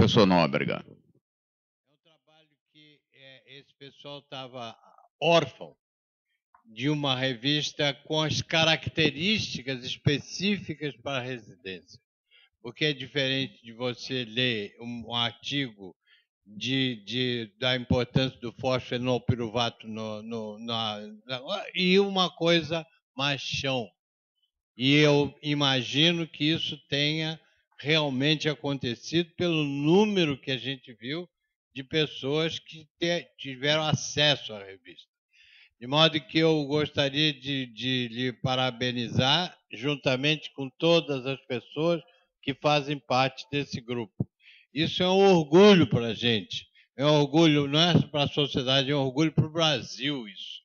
professor Nóbrega. É um trabalho que é, esse pessoal estava órfão de uma revista com as características específicas para a residência. Porque é diferente de você ler um, um artigo de, de, da importância do fosfenolpiruvato no, no, na, na, e uma coisa mais chão. E eu imagino que isso tenha realmente acontecido pelo número que a gente viu de pessoas que te, tiveram acesso à revista. De modo que eu gostaria de, de lhe parabenizar, juntamente com todas as pessoas que fazem parte desse grupo. Isso é um orgulho para a gente. É um orgulho, não é para a sociedade, é um orgulho para o Brasil isso.